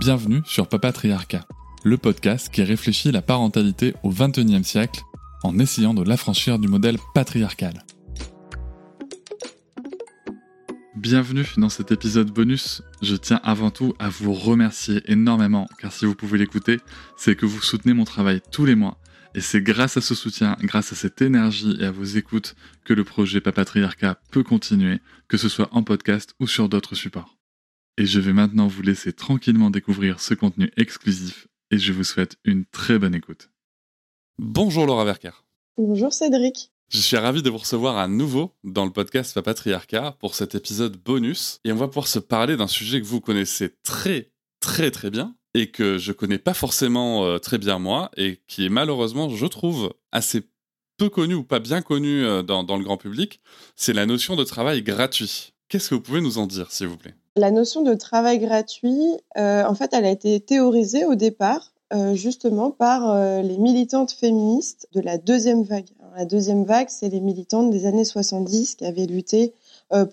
Bienvenue sur Papatriarcat, le podcast qui réfléchit la parentalité au XXIe siècle en essayant de l'affranchir du modèle patriarcal. Bienvenue dans cet épisode bonus. Je tiens avant tout à vous remercier énormément, car si vous pouvez l'écouter, c'est que vous soutenez mon travail tous les mois. Et c'est grâce à ce soutien, grâce à cette énergie et à vos écoutes que le projet Papatriarcat peut continuer, que ce soit en podcast ou sur d'autres supports. Et je vais maintenant vous laisser tranquillement découvrir ce contenu exclusif et je vous souhaite une très bonne écoute. Bonjour Laura Verker. Bonjour Cédric. Je suis ravi de vous recevoir à nouveau dans le podcast Papatriarcat pour cet épisode bonus et on va pouvoir se parler d'un sujet que vous connaissez très très très bien et que je connais pas forcément euh, très bien moi et qui est malheureusement, je trouve, assez peu connu ou pas bien connu euh, dans, dans le grand public, c'est la notion de travail gratuit. Qu'est-ce que vous pouvez nous en dire, s'il vous plaît? La notion de travail gratuit, euh, en fait, elle a été théorisée au départ euh, justement par euh, les militantes féministes de la deuxième vague. la deuxième vague, c'est les militantes des années 70 qui avaient lutté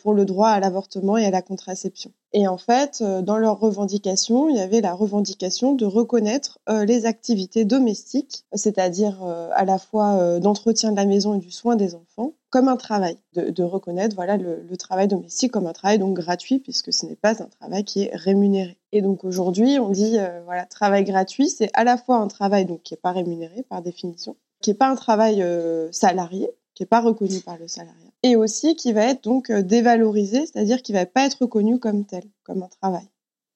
pour le droit à l'avortement et à la contraception. Et en fait, dans leurs revendications, il y avait la revendication de reconnaître les activités domestiques, c'est-à-dire à la fois d'entretien de la maison et du soin des enfants, comme un travail, de, reconnaître voilà le, travail domestique comme un travail donc gratuit puisque ce n'est pas un travail qui est rémunéré. Et donc aujourd'hui, on dit euh, voilà travail gratuit, c'est à la fois un travail donc qui est pas rémunéré par définition, qui est pas un travail euh, salarié, qui est pas reconnu par le salariat, et aussi qui va être donc euh, dévalorisé, c'est-à-dire qui va pas être reconnu comme tel, comme un travail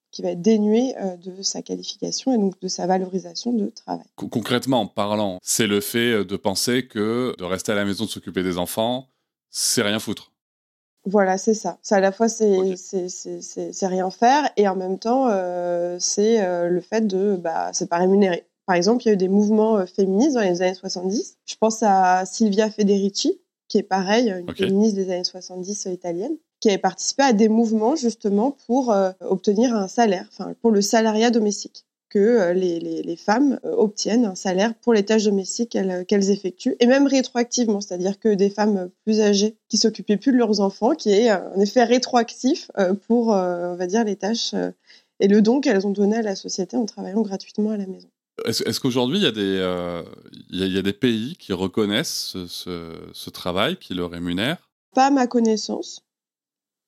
qui va être dénué euh, de sa qualification et donc de sa valorisation de travail. Concrètement en parlant, c'est le fait euh, de penser que de rester à la maison, de s'occuper des enfants, c'est rien foutre. Voilà, c'est ça. C'est à la fois c'est c'est rien faire et en même temps euh, c'est le fait de bah c'est pas rémunéré. Par exemple, il y a eu des mouvements féministes dans les années 70. Je pense à Silvia Federici, qui est pareil, une féministe des années 70 italienne, qui avait participé à des mouvements justement pour euh, obtenir un salaire, enfin pour le salariat domestique, que euh, les, les, les, femmes euh, obtiennent un salaire pour les tâches domestiques qu'elles effectuent, et même rétroactivement, c'est-à-dire que des femmes plus âgées qui s'occupaient plus de leurs enfants, qui aient un effet rétroactif pour, on va dire, les tâches et le don qu'elles ont donné à la société en travaillant gratuitement à la maison. Est-ce qu'aujourd'hui, il y, a des, il y, a des pays qui reconnaissent ce, ce, ce travail, qui le rémunèrent? Pas à ma connaissance.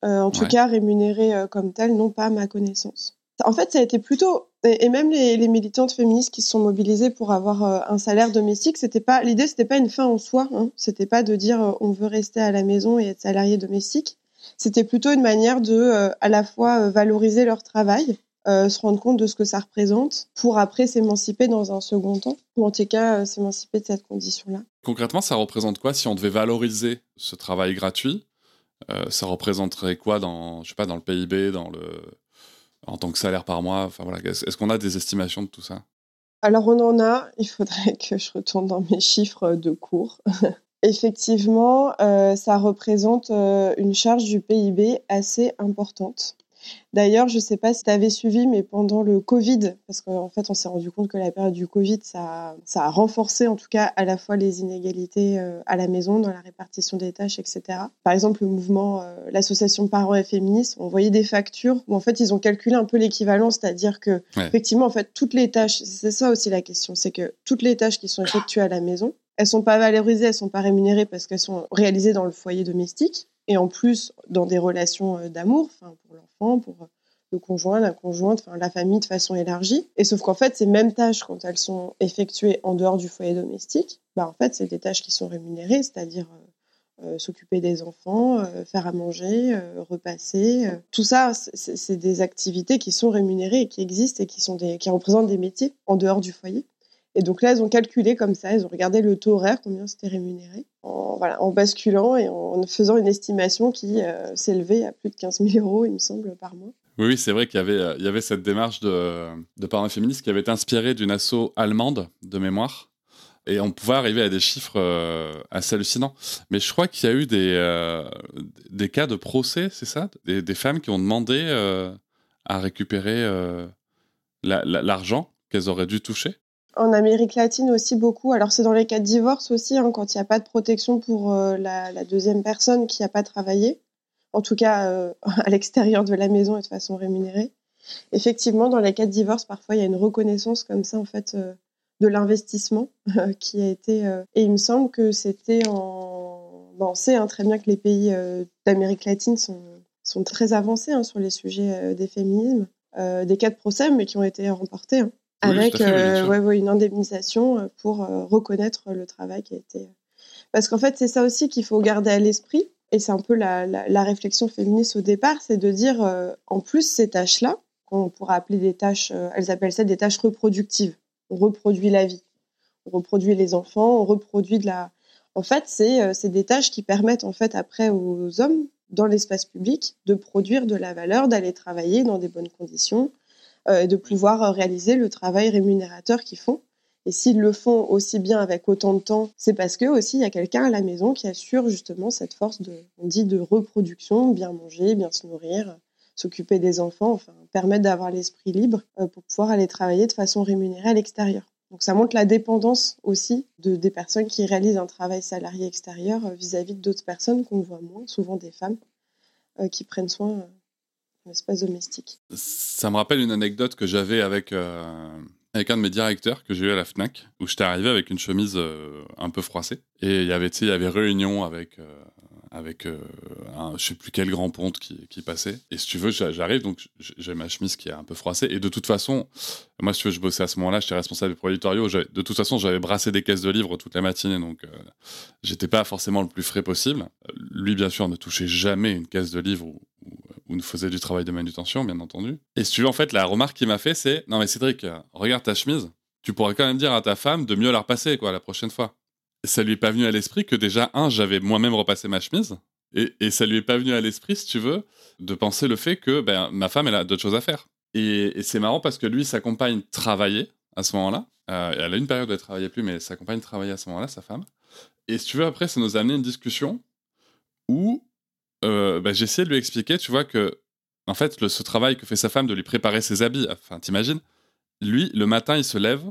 Euh, en tout cas rémunéré euh, comme tel, non pas à ma connaissance. En fait, ça a été plutôt et, même les, les, militantes féministes qui se sont mobilisées pour avoir euh, un salaire domestique, c'était pas l'idée, c'était pas une fin en soi. Hein. C'était pas de dire on veut rester à la maison et être salarié domestique. C'était plutôt une manière de à la fois valoriser leur travail, se rendre compte de ce que ça représente, pour après s'émanciper dans un second temps, ou en tout cas s'émanciper de cette condition-là. Concrètement, ça représente quoi si on devait valoriser ce travail gratuit euh, ça représenterait quoi dans, je sais pas, dans le PIB, dans le, en tant que salaire par mois Enfin voilà, est-ce qu'on a des estimations de tout ça? Alors on en a. Il faudrait que je retourne dans mes chiffres de cours. Effectivement, euh, ça représente euh, une charge du PIB assez importante. D'ailleurs, je ne sais pas si tu avais suivi, mais pendant le Covid, parce qu'en fait, on s'est rendu compte que la période du Covid, ça, ça, a renforcé en tout cas à la fois les inégalités euh, à la maison, dans la répartition des tâches, etc. Par exemple, le mouvement, euh, l'association Parents et Féministes, on voyait des factures où en fait, ils ont calculé un peu l'équivalent, c'est-à-dire que effectivement, en fait, toutes les tâches, c'est ça aussi la question, c'est que toutes les tâches qui sont effectuées à la maison, elles sont pas valorisées, elles sont pas rémunérées parce qu'elles sont réalisées dans le foyer domestique et en plus dans des relations euh, d'amour, pour l'enfant, pour euh, le conjoint, la conjointe, la famille de façon élargie. Et sauf qu'en fait, ces mêmes tâches, quand elles sont effectuées en dehors du foyer domestique, bah en fait, c'est des tâches qui sont rémunérées, c'est-à-dire euh, s'occuper des enfants, faire à manger, repasser. tout ça, c'est des activités qui sont rémunérées et qui existent et qui sont des, qui représentent des métiers en dehors du foyer. Et donc là, elles ont calculé comme ça, elles ont regardé le taux horaire, combien c'était rémunéré, en, basculant et en faisant une estimation qui euh, s'élevait à plus de 15 000 euros, il me semble, par mois. Oui, c'est vrai qu'il y avait, euh, cette démarche de, de parents féministes qui avait été inspirée d'une asso allemande de mémoire. Et on pouvait arriver à des chiffres euh, assez hallucinants. Mais je crois qu'il y a eu des, cas de procès, c'est ça? Des, femmes qui ont demandé à récupérer l'argent qu'elles auraient dû toucher en Amérique latine aussi beaucoup. Alors c'est dans les cas de divorce aussi, hein, quand il n'y a pas de protection pour euh, la, deuxième personne qui n'a pas travaillé, en tout cas euh, à l'extérieur de la maison et de façon rémunérée. Effectivement, dans les cas de divorce, parfois il y a une reconnaissance comme ça en fait euh, de l'investissement qui a été. et il me semble que c'était en. On sait hein, très bien que les pays d'Amérique latine sont, sont très avancés hein, sur les sujets des féminismes. des cas de procès, mais qui ont été remportés. Avec euh, une indemnisation euh, pour euh, reconnaître le travail qui a été. Parce qu'en fait, c'est ça aussi qu'il faut garder à l'esprit, et c'est un peu la, la, réflexion féministe au départ, c'est de dire, en plus, ces tâches-là, qu'on pourra appeler des tâches, elles appellent ça des tâches reproductives. On reproduit la vie, on reproduit les enfants, on reproduit de la. En fait, c'est des tâches qui permettent en fait après aux hommes dans l'espace public de produire de la valeur, d'aller travailler dans des bonnes conditions, euh, de pouvoir euh, réaliser le travail rémunérateur qu'ils font. Et s'ils le font aussi bien avec autant de temps, c'est parce que aussi il y a quelqu'un à la maison qui assure justement cette force de, on dit, de reproduction, bien manger, bien se nourrir, s'occuper des enfants, enfin permettre d'avoir l'esprit libre euh, pour pouvoir aller travailler de façon rémunérée à l'extérieur. Donc ça montre la dépendance aussi de, des personnes qui réalisent un travail salarié extérieur vis-à-vis d'autres personnes qu'on voit moins, souvent des femmes, qui prennent soin Ça me rappelle une anecdote que j'avais avec, euh, avec un de mes directeurs que j'ai eu à la FNAC, où j'étais arrivé avec une chemise euh, un peu froissée. Et il y avait, il y avait réunion avec, euh, avec un, je sais plus quel grand ponte qui, passait. Et si tu veux, j'arrive, donc j'ai ma chemise qui est un peu froissée. Et de toute façon, moi, si tu veux, je bossais à ce moment-là, j'étais responsable des pro éditoriaux. De toute façon, j'avais brassé des caisses de livres toute la matinée, donc j'étais pas forcément le plus frais possible. Lui, bien sûr, ne touchait jamais une caisse de livres ou, ou nous faisait du travail de manutention, bien entendu. Et si tu veux, en fait, la remarque qu'il m'a fait, c'est Non, mais Cédric, regarde ta chemise. Tu pourrais quand même dire à ta femme de mieux la repasser, quoi, la prochaine fois. Ça lui est pas venu à l'esprit que déjà, un, j'avais moi-même repassé ma chemise. Et, ça lui est pas venu à l'esprit, si tu veux, de penser le fait que ben, ma femme, elle a d'autres choses à faire. Et, c'est marrant parce que lui, sa compagne travaillait à ce moment-là. Euh, elle a une période où elle travaillait plus, mais sa compagne travaillait à ce moment-là, sa femme. Et si tu veux, après, ça nous a amené une discussion où euh, j'ai essayé de lui expliquer, tu vois, que, en fait, ce travail que fait sa femme de lui préparer ses habits, enfin, t'imagines, lui, le matin, il se lève,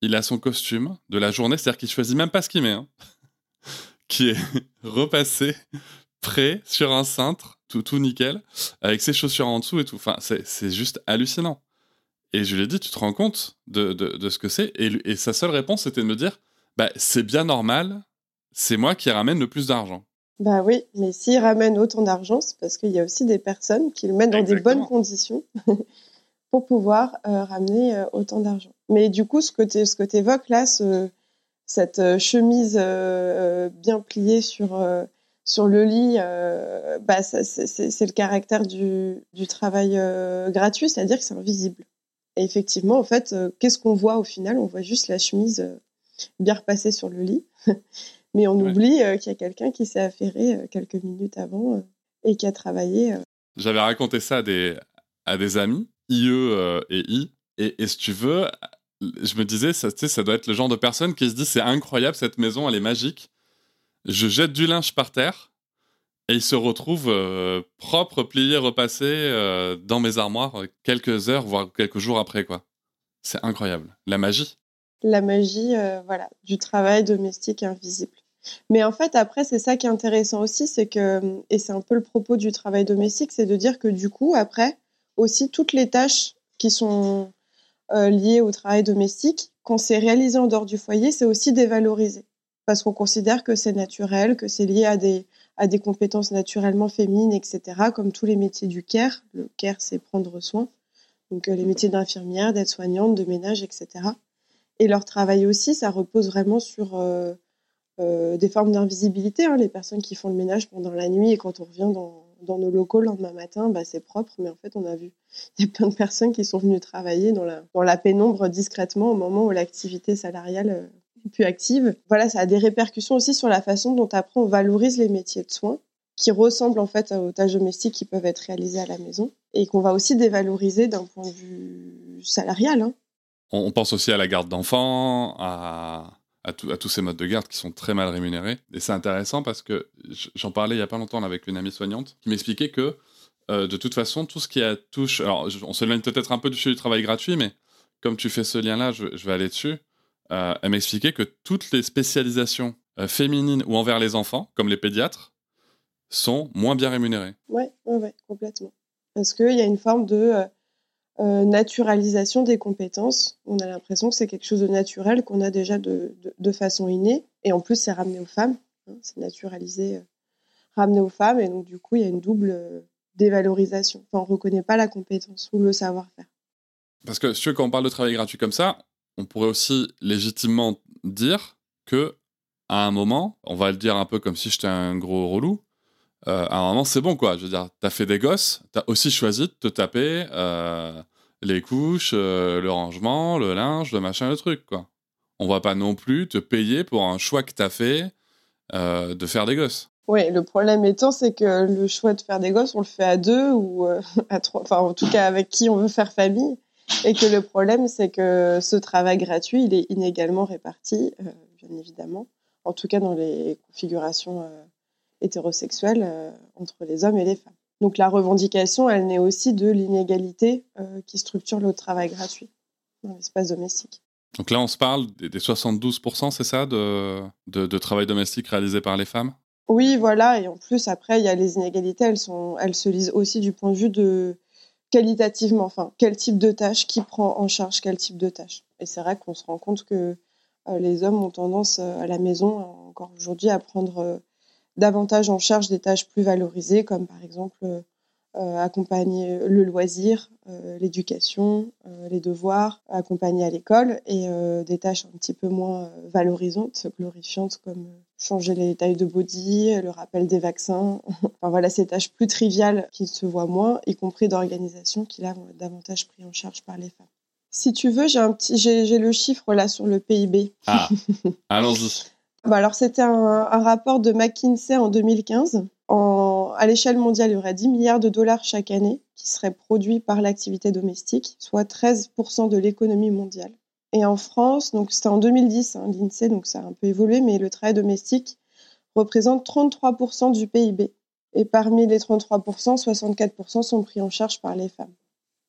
il a son costume de la journée, c'est-à-dire qu'il choisit même pas ce qu'il met, hein, qui est repassé, prêt, sur un cintre, tout, tout nickel, avec ses chaussures en dessous et tout. Enfin, c'est juste hallucinant. Et je lui ai dit, tu te rends compte de, de, ce que c'est? Et, et, sa seule réponse, c'était de me dire, bah, c'est bien normal, c'est moi qui ramène le plus d'argent. Bah oui, mais s'ils ramènent autant d'argent, c'est parce qu'il y a aussi des personnes qui le mettent dans des bonnes conditions pour pouvoir euh, ramener euh, autant d'argent. Mais du coup, ce que tu ce évoques là, cette euh, chemise bien pliée sur, sur le lit, bah, c'est le caractère du, du travail gratuit, c'est-à-dire que c'est invisible. Et effectivement, en fait, qu'est-ce qu'on voit au final? On voit juste la chemise bien repassée sur le lit. Mais on oublie qu'il y a quelqu'un qui s'est affairé quelques minutes avant et qui a travaillé. J'avais raconté ça à des, à des amis, IE et I. Et, si tu veux, je me disais, ça, ça doit être le genre de personne qui se dit c'est incroyable, cette maison, elle est magique. Je jette du linge par terre et il se retrouve propre, plié, repassé dans mes armoires quelques heures, voire quelques jours après. quoi. C'est incroyable. La magie. La magie, voilà, du travail domestique invisible. Mais en fait, après, c'est ça qui est intéressant aussi, c'est que, et c'est un peu le propos du travail domestique, c'est de dire que du coup, après, aussi, toutes les tâches qui sont euh, liées au travail domestique, quand c'est réalisé en dehors du foyer, c'est aussi dévalorisé. Parce qu'on considère que c'est naturel, que c'est lié à des, à des compétences naturellement féminines, etc., comme tous les métiers du care. Le care, c'est prendre soin. Donc, euh, les métiers d'infirmière, d'aide-soignante, de ménage, etc. Et leur travail aussi, ça repose vraiment sur. Euh, des formes d'invisibilité, hein, les personnes qui font le ménage pendant la nuit et quand on revient dans, dans nos locaux le lendemain matin, bah, c'est propre, mais en fait, on a vu, il y a plein de personnes qui sont venues travailler dans la, dans la pénombre discrètement au moment où l'activité salariale euh, est plus active. Voilà, ça a des répercussions aussi sur la façon dont après on valorise les métiers de soins qui ressemblent en fait aux tâches domestiques qui peuvent être réalisées à la maison et qu'on va aussi dévaloriser d'un point de vue salarial. Hein. On pense aussi à la garde d'enfants, à à, tous ces modes de garde qui sont très mal rémunérés. Et c'est intéressant parce que j'en parlais il y a pas longtemps avec une amie soignante qui m'expliquait que euh, de toute façon, tout ce qui touche. Alors, on s'éloigne peut-être un peu du travail gratuit, mais comme tu fais ce lien-là, je, vais aller dessus. Euh, elle m'expliquait que toutes les spécialisations euh, féminines ou envers les enfants, comme les pédiatres, sont moins bien rémunérées. Ouais, ouais, complètement. Parce qu'il y a une forme de euh, naturalisation des compétences. On a l'impression que c'est quelque chose de naturel qu'on a déjà de, de, façon innée. Et en plus, c'est ramené aux femmes. Hein, c'est naturalisé, euh, ramené aux femmes. Et donc, du coup, il y a une double euh, dévalorisation. On ne reconnaît pas la compétence ou le savoir-faire. Parce que si quand on parle de travail gratuit comme ça, on pourrait aussi légitimement dire que à un moment, on va le dire un peu comme si j'étais un gros relou, euh, à un moment, c'est bon, quoi. Je veux dire, t'as fait des gosses, t'as aussi choisi de te taper euh, les couches, euh, le rangement, le linge, le machin, le truc, quoi. On va pas non plus te payer pour un choix que t'as fait de faire des gosses. Oui, le problème étant, c'est que le choix de faire des gosses, on le fait à deux ou à trois, enfin, en tout cas, avec qui on veut faire famille. Et que le problème, c'est que ce travail gratuit, il est inégalement réparti, bien évidemment. En tout cas, dans les configurations hétérosexuelle euh, entre les hommes et les femmes. Donc la revendication, elle naît aussi de l'inégalité euh, qui structure le travail gratuit dans l'espace domestique. Donc là, on se parle des, 72%, c'est ça, de, de, travail domestique réalisé par les femmes? Oui, voilà. Et en plus, après, il y a les inégalités, elles, sont, elles se lisent aussi du point de vue de qualitativement, enfin, quel type de tâche, qui prend en charge quel type de tâche. Et c'est vrai qu'on se rend compte que euh, les hommes ont tendance à la maison, encore aujourd'hui, à prendre davantage en charge des tâches plus valorisées, comme par exemple euh, euh, accompagner le loisir, euh, l'éducation, les devoirs, accompagner à l'école, et des tâches un petit peu moins valorisantes, glorifiantes, comme changer les tailles de body, le rappel des vaccins. enfin voilà, ces tâches plus triviales qui se voient moins, y compris d'organisation, qui là vont être davantage pris en charge par les femmes. Si tu veux, j'ai un petit, j'ai le chiffre là sur le PIB. Ah, allons-y. Bah, alors, c'était un, rapport de McKinsey en 2015. à l'échelle mondiale, il y aurait 10 milliards de dollars chaque année qui seraient produits par l'activité domestique, soit 13% de l'économie mondiale. Et en France, donc c'était en 2010, hein, l'INSEE, donc ça a un peu évolué, mais le travail domestique représente 33% du PIB. Et parmi les 33%, 64% sont pris en charge par les femmes.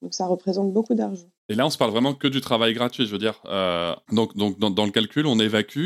Donc ça représente beaucoup d'argent. Et là, on se parle vraiment que du travail gratuit, je veux dire. Euh, donc, dans, le calcul, on évacue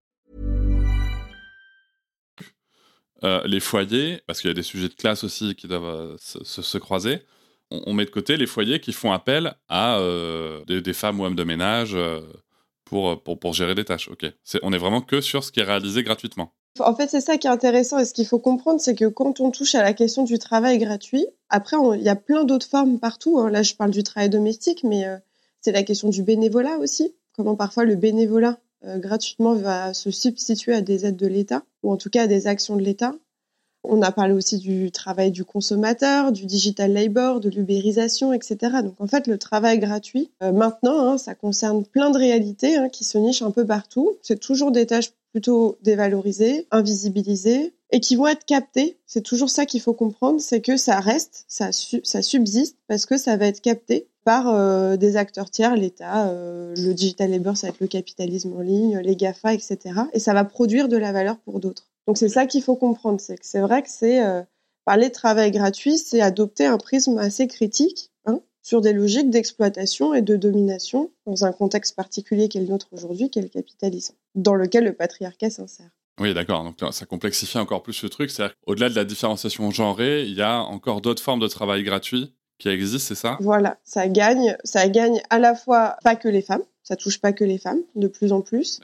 Euh, les foyers, parce qu'il y a des sujets de classe aussi qui doivent euh, se, croiser, on, met de côté les foyers qui font appel à euh, des, femmes ou hommes de ménage pour, pour, pour, gérer des tâches. On est vraiment que sur ce qui est réalisé gratuitement. En fait, c'est ça qui est intéressant et ce qu'il faut comprendre, c'est que quand on touche à la question du travail gratuit, après, il y a plein d'autres formes partout. Hein. Là, je parle du travail domestique, mais c'est la question du bénévolat aussi. Comment parfois le bénévolat gratuitement va se substituer à des aides de l'État, ou en tout cas à des actions de l'État. On a parlé aussi du travail du consommateur, du digital labor, de l'ubérisation, etc. Donc en fait, le travail gratuit, euh, maintenant, hein, ça concerne plein de réalités hein, qui se nichent un peu partout. C'est toujours des tâches plutôt dévalorisées, invisibilisées, et qui vont être captées. C'est toujours ça qu'il faut comprendre, c'est que ça reste, ça subsiste, parce que ça va être capté par euh, des acteurs tiers, l'État, euh, le digital labor, ça va être le capitalisme en ligne, les GAFA, etc. Et ça va produire de la valeur pour d'autres. Donc c'est ça qu'il faut comprendre, c'est que c'est vrai que c'est euh, parler de travail gratuit, c'est adopter un prisme assez critique hein, sur des logiques d'exploitation et de domination dans un contexte particulier qui est le nôtre aujourd'hui, qui est le capitalisme, dans lequel le patriarcat s'insère. Oui, d'accord. Donc ça complexifie encore plus le truc. C'est-à-dire qu'au-delà de la différenciation genrée, il y a encore d'autres formes de travail gratuit qui existent, c'est ça? Voilà, ça gagne, ça gagne à la fois pas que les femmes, ça touche pas que les femmes, de plus en plus.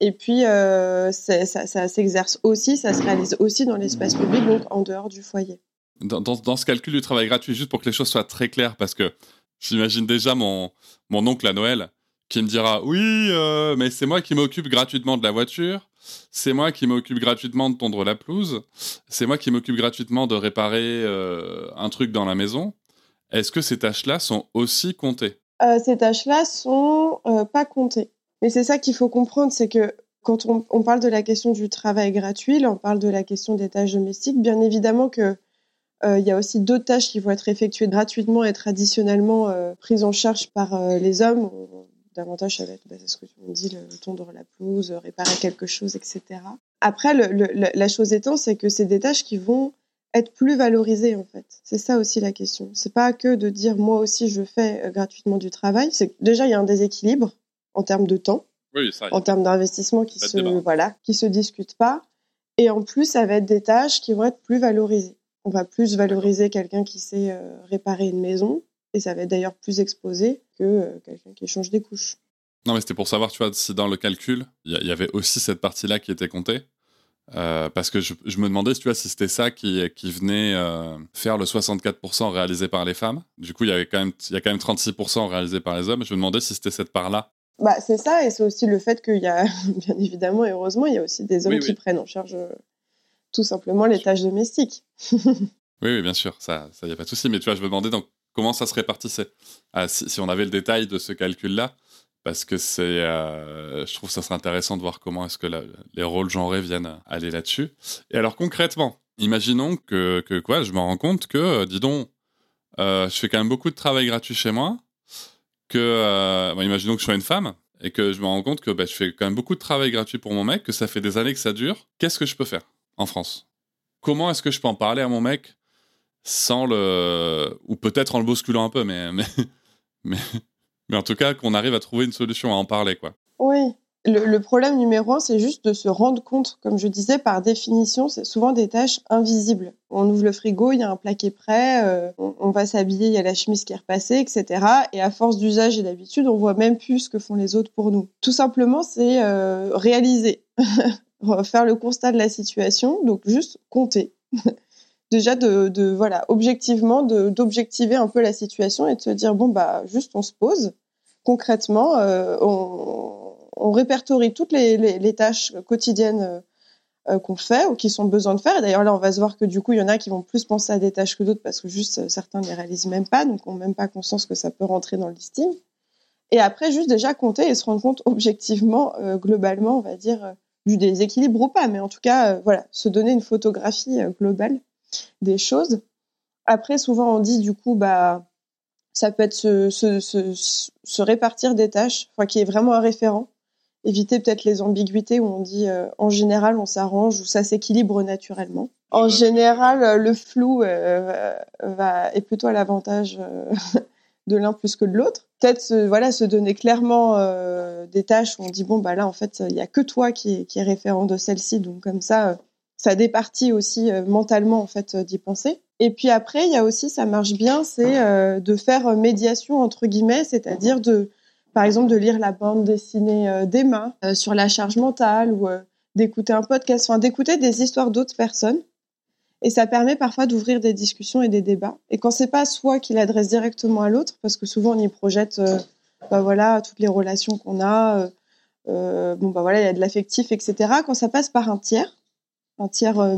Et puis euh, ça, ça s'exerce aussi, ça se réalise aussi dans l'espace public, donc en dehors du foyer. Dans, dans, dans, ce calcul du travail gratuit, juste pour que les choses soient très claires, parce que j'imagine déjà mon, mon oncle à Noël qui me dira oui, euh, mais c'est moi qui m'occupe gratuitement de la voiture, c'est moi qui m'occupe gratuitement de tondre la pelouse, c'est moi qui m'occupe gratuitement de réparer euh, un truc dans la maison. Est-ce que ces tâches-là sont aussi comptées? Euh, Ces tâches-là sont pas comptées. Mais c'est ça qu'il faut comprendre, c'est que quand on, parle de la question du travail gratuit, là on parle de la question des tâches domestiques, bien évidemment que il y a aussi d'autres tâches qui vont être effectuées gratuitement et traditionnellement prises en charge par les hommes davantage ça va être bah, ce que tu me dis, le, tondre la pelouse, réparer quelque chose, etc. Après, la chose étant, c'est que c'est des tâches qui vont être plus valorisées en fait. C'est ça aussi la question. C'est pas que de dire moi aussi je fais euh, gratuitement du travail. C'est déjà il y a un déséquilibre en termes de temps, en termes d'investissement qui se voilà, qui se discute pas. Et en plus, ça va être des tâches qui vont être plus valorisées. On va plus valoriser quelqu'un qui sait euh, réparer une maison et ça va être d'ailleurs plus exposé que euh, quelqu'un qui change des couches. Non, mais c'était pour savoir, tu vois, si dans le calcul, il y, avait aussi cette partie-là qui était comptée. Euh, parce que je, me demandais, tu vois, si c'était ça qui, qui venait euh, faire le 64% réalisé par les femmes. Du coup, il y, avait quand même, il y a quand même 36% réalisé par les hommes. Je me demandais si c'était cette part-là. Bah, c'est ça, et c'est aussi le fait qu'il y a, bien évidemment et heureusement, il y a aussi des hommes qui prennent en charge tout simplement les tâches domestiques. oui, oui, bien sûr, ça, il n'y a pas de souci. Mais tu vois, je me demandais donc comment ça se répartissait ah, si, on avait le détail de ce calcul-là, parce que c'est, euh, je trouve que ça serait intéressant de voir comment est-ce que les rôles genrés viennent aller là-dessus. Et alors concrètement, imaginons que, quoi, je me rends compte que, euh, dis donc, euh, je fais quand même beaucoup de travail gratuit chez moi, que, imaginons que je sois une femme, et que je me rends compte que bah, je fais quand même beaucoup de travail gratuit pour mon mec, que ça fait des années que ça dure, qu'est-ce que je peux faire en France? Comment est-ce que je peux en parler à mon mec sans le. ou peut-être en le bousculant un peu, mais, en tout cas, qu'on arrive à trouver une solution, à en parler, quoi. Oui. Le, problème numéro un, c'est juste de se rendre compte, comme je disais, par définition, c'est souvent des tâches invisibles. On ouvre le frigo, il y a un plat qui est prêt, euh, on, va s'habiller, il y a la chemise qui est repassée, etc. Et à force d'usage et d'habitude, on voit même plus ce que font les autres pour nous. Tout simplement, c'est euh, réaliser, faire le constat de la situation, donc juste compter. déjà de, voilà objectivement d'objectiver un peu la situation et de se dire bon bah juste on se pose. Concrètement euh, on, répertorie toutes les, tâches quotidiennes euh, qu'on fait ou qui sont besoin de faire. D'ailleurs là on va se voir que du coup il y en a qui vont plus penser à des tâches que d'autres parce que juste euh, certains ne les réalisent même pas donc on même pas conscience que ça peut rentrer dans le listing. Et après juste déjà compter et se rendre compte objectivement globalement on va dire du déséquilibre ou pas. Mais en tout cas voilà se donner une photographie globale des choses. Après, souvent, on dit du coup, bah, ça peut être se, se, se, répartir des tâches, enfin, qui est vraiment un référent. Éviter peut-être les ambiguïtés où on dit euh, en général on s'arrange ou ça s'équilibre naturellement. En général, euh, le flou euh, va, est plutôt à l'avantage de l'un plus que de l'autre. Peut-être voilà, se donner clairement des tâches où on dit bon bah là en fait il y a que toi qui qui est référent de celle-ci donc comme ça ça départit aussi euh, mentalement en fait euh, d'y penser. Et puis après, il y a aussi, ça marche bien, c'est euh, de faire médiation entre guillemets, c'est-à-dire de, par exemple, de lire la bande dessinée d'Emma sur la charge mentale ou d'écouter un podcast, enfin d'écouter des histoires d'autres personnes. Et ça permet parfois d'ouvrir des discussions et des débats. Et quand c'est pas soi qui l'adresse directement à l'autre, parce que souvent on y projette, bah voilà, toutes les relations qu'on a, bon bah voilà, il y a de l'affectif, etc. Quand ça passe par un tiers, un tiers euh,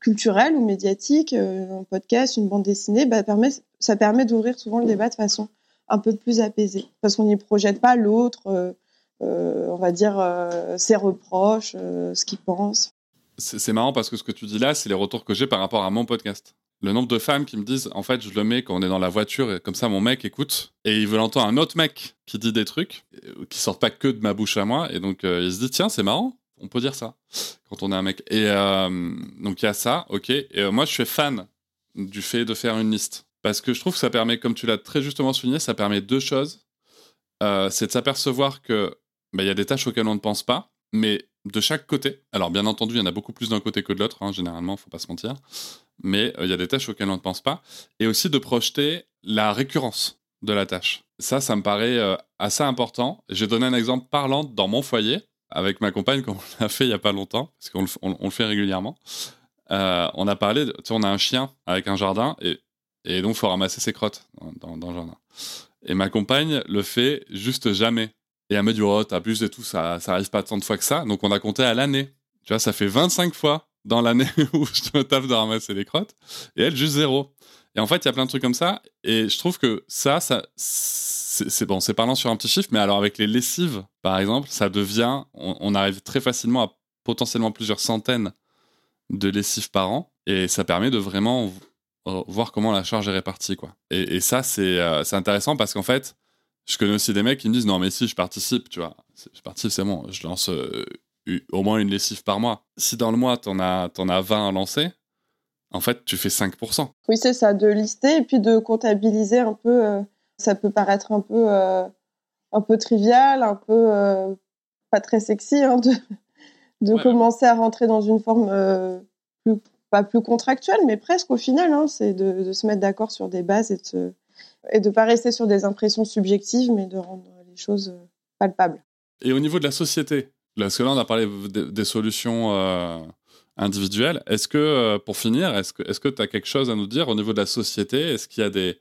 culturel ou médiatique, euh, un podcast, une bande dessinée, bah, permet, ça permet d'ouvrir souvent le débat de façon un peu plus apaisée. Parce qu'on n'y projette pas l'autre, euh, on va dire, ses reproches, ce qu'il pense. C'est marrant parce que ce que tu dis là, c'est les retours que j'ai par rapport à mon podcast. Le nombre de femmes qui me disent, en fait, je le mets quand on est dans la voiture et comme ça, mon mec écoute et il veut entendre un autre mec qui dit des trucs qui sortent pas que de ma bouche à moi et donc il se dit, tiens, c'est marrant on peut dire ça quand on est un mec. Et euh, donc il y a ça, ok. Et euh, moi, je suis fan du fait de faire une liste parce que je trouve que ça permet, comme tu l'as très justement souligné, ça permet deux choses. Euh, c'est de s'apercevoir que bah, il y a des tâches auxquelles on ne pense pas, mais de chaque côté. Alors, bien entendu, il y en a beaucoup plus d'un côté que de l'autre, hein, généralement, faut pas se mentir. Mais il y a des tâches auxquelles on ne pense pas. Et aussi de projeter la récurrence de la tâche. Ça, ça me paraît assez important. J'ai donné un exemple parlant dans mon foyer, avec ma compagne, comme on l'a fait il n'y a pas longtemps, parce qu'on le, fait régulièrement. Euh, on a parlé, tu sais, on a un chien avec un jardin, et, et donc faut ramasser ses crottes dans, dans, le jardin. Et ma compagne le fait juste jamais. Et elle me dit, oh, t'abuses et tout, ça, ça arrive pas tant de fois que ça. Donc on a compté à l'année. Tu vois, ça fait 25 fois dans l'année où je me tape de ramasser les crottes. Et elle, juste zéro. Et en fait, il y a plein de trucs comme ça. Et je trouve que ça, ça c'est bon, c'est parlant sur un petit chiffre, mais alors avec les lessives, par exemple, ça devient, on, arrive très facilement à potentiellement plusieurs centaines de lessives par an. Et ça permet de vraiment voir comment la charge est répartie. Quoi. Et, ça, euh, c'est intéressant parce qu'en fait, je connais aussi des mecs qui me disent non, mais si je participe, tu vois, je participe, c'est bon, je lance euh, au moins une lessive par mois. Si dans le mois, t'en as, en as 20 à lancer, en fait, tu fais 5%. Oui, c'est ça, de lister et puis de comptabiliser un peu. Euh, ça peut paraître un peu, un peu trivial, un peu pas très sexy, hein, de, de commencer à rentrer dans une forme plus pas plus contractuel, mais presque au final. Hein, c'est de, se mettre d'accord sur des bases et de, et de pas rester sur des impressions subjectives, mais de rendre les choses euh, palpables. Et au niveau de la société, parce que là, on a parlé des, solutions euh, individuelles. Est-ce que, euh, pour finir, est-ce que tu as quelque chose à nous dire au niveau de la société? Est-ce qu'il y a des,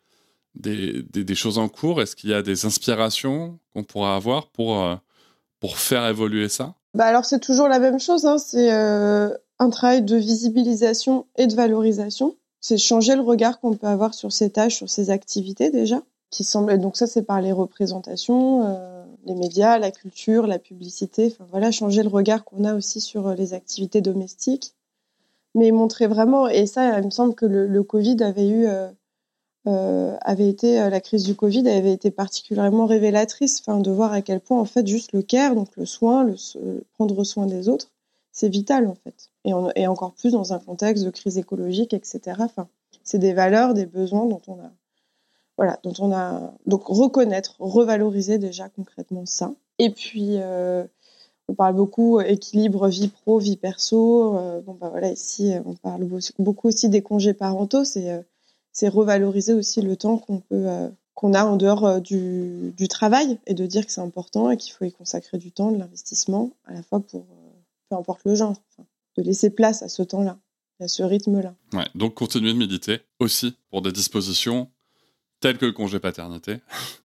des, des, choses en cours? Est-ce qu'il y a des inspirations qu'on pourra avoir pour, pour faire évoluer ça? Bah alors c'est toujours la même chose, hein. c'est un travail de visibilisation et de valorisation. C'est changer le regard qu'on peut avoir sur ces tâches, sur ces activités déjà. Qui semble... Donc ça, c'est par les représentations, euh, les médias, la culture, la publicité. Enfin voilà, changer le regard qu'on a aussi sur euh, les activités domestiques. Mais montrer vraiment, et ça, il me semble que le, Covid avait eu, euh, avait été, la crise du Covid avait été particulièrement révélatrice, enfin de voir à quel point en fait juste le care, donc le soin, le prendre soin des autres, c'est vital en fait. Et, encore plus dans un contexte de crise écologique, etc. Enfin, c'est des valeurs, des besoins dont on a, voilà, donc reconnaître, revaloriser déjà concrètement ça. Et puis euh, on parle beaucoup équilibre vie pro, vie perso. Euh, bon bah voilà, ici on parle beaucoup aussi des congés parentaux. C'est euh, c'est revaloriser aussi le temps qu'on peut qu'on a en dehors du, du, travail et de dire que c'est important et qu'il faut y consacrer du temps, de l'investissement, à la fois pour peu importe le genre, de laisser place à ce temps-là, à ce rythme-là. Ouais, donc continuer de méditer aussi pour des dispositions telles que le congé paternité.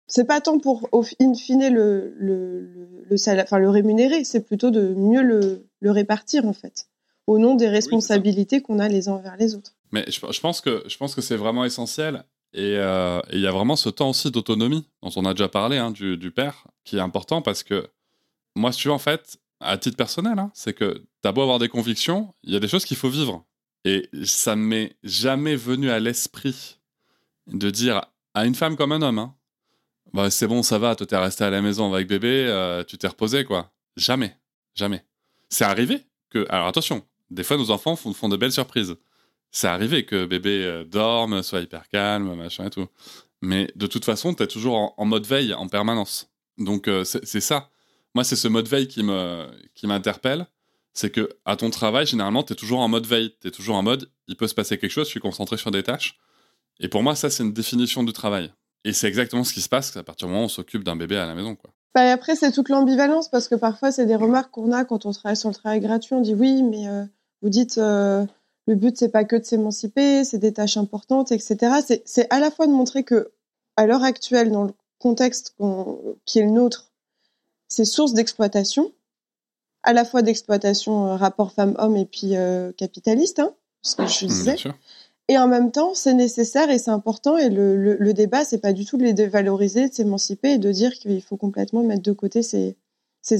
C'est pas tant pour, in fine, le, le, le, salaire, enfin, le rémunérer, c'est plutôt de mieux le, le, répartir, en fait, au nom des responsabilités qu'on a les uns envers les autres. Mais je, je pense que, je pense que c'est vraiment essentiel. Euh, et il y a vraiment ce temps aussi d'autonomie dont on a déjà parlé, hein, du, du, père, qui est important parce que moi, si tu veux, en fait, à titre personnel, hein, c'est que t'as beau avoir des convictions, il y a des choses qu'il faut vivre. Et ça ne m'est jamais venu à l'esprit de dire à une femme comme un homme, hein, bah, c'est bon, ça va, toi t'es resté à la maison avec bébé, euh, tu t'es reposé, quoi. Jamais, jamais. C'est arrivé que, alors attention, des fois nos enfants font, de belles surprises. C'est arrivé que bébé euh, dorme, soit hyper calme, machin et tout. Mais de toute façon, t'es toujours en, mode veille en permanence. Donc euh, c'est ça moi, c'est ce mode veille qui qui m'interpelle. C'est que à ton travail, généralement, tu es toujours en mode veille. Tu es toujours en mode, il peut se passer quelque chose, je suis concentré sur des tâches. Et pour moi, ça, c'est une définition du travail. Et c'est exactement ce qui se passe à partir du moment où on s'occupe d'un bébé à la maison. Quoi. Bah, après, c'est toute l'ambivalence parce que parfois, c'est des remarques qu'on a quand on travaille sur le travail gratuit. On dit oui, mais euh, vous dites euh, le but, c'est pas que de s'émanciper, c'est des tâches importantes, etc. C'est à la fois de montrer que, à l'heure actuelle, dans le contexte qui est le nôtre, c'est source d'exploitation, à la fois d'exploitation euh, rapport femme-homme et puis capitaliste, hein, ce que je mmh, disais. Et en même temps, c'est nécessaire et c'est important. Et le, le, le débat, c'est pas du tout de les dévaloriser, de s'émanciper et de dire qu'il faut complètement mettre de côté ces,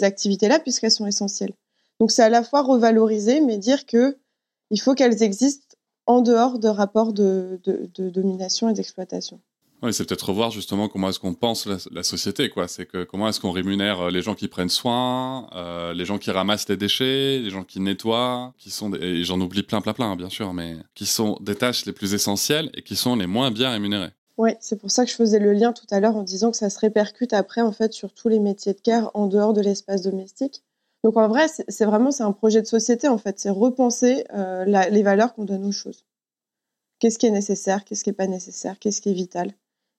activités-là puisqu'elles sont essentielles. Donc c'est à la fois revaloriser, mais dire que il faut qu'elles existent en dehors de rapports de domination et d'exploitation. Oui, c'est peut-être revoir justement comment est-ce qu'on pense la, société, quoi. C'est que comment est-ce qu'on rémunère euh, les gens qui prennent soin, euh, les gens qui ramassent les déchets, les gens qui nettoient, qui sont, et j'en oublie plein, plein, plein, bien sûr, mais qui sont des tâches les plus essentielles et qui sont les moins bien rémunérées. Oui, c'est pour ça que je faisais le lien tout à l'heure en disant que ça se répercute après, en fait, sur tous les métiers de care en dehors de l'espace domestique. Donc en vrai, c'est vraiment c'est un projet de société en fait, c'est repenser euh, les valeurs qu'on donne aux choses. Qu'est-ce qui est nécessaire, qu'est-ce qui est pas nécessaire, qu'est-ce qui est vital,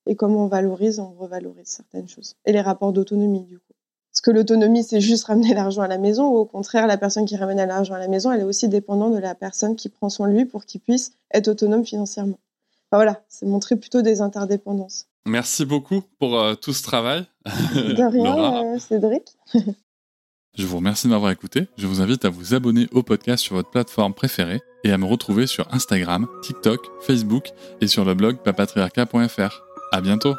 et comment on valorise, on revalorise certaines choses. Et les rapports d'autonomie du coup. Est-ce que l'autonomie c'est juste ramener l'argent à la maison ou au contraire la personne qui ramène l'argent à la maison, elle est aussi dépendante de la personne qui prend soin de lui pour qu'il puisse être autonome financièrement. Enfin, voilà, c'est montrer plutôt des interdépendances. Merci beaucoup pour euh, tout ce travail. De rien, euh, Cédric. Je vous remercie de m'avoir écouté. Je vous invite à vous abonner au podcast sur votre plateforme préférée et à me retrouver sur Instagram, TikTok, Facebook et sur le blog papatriarca.fr. À bientôt!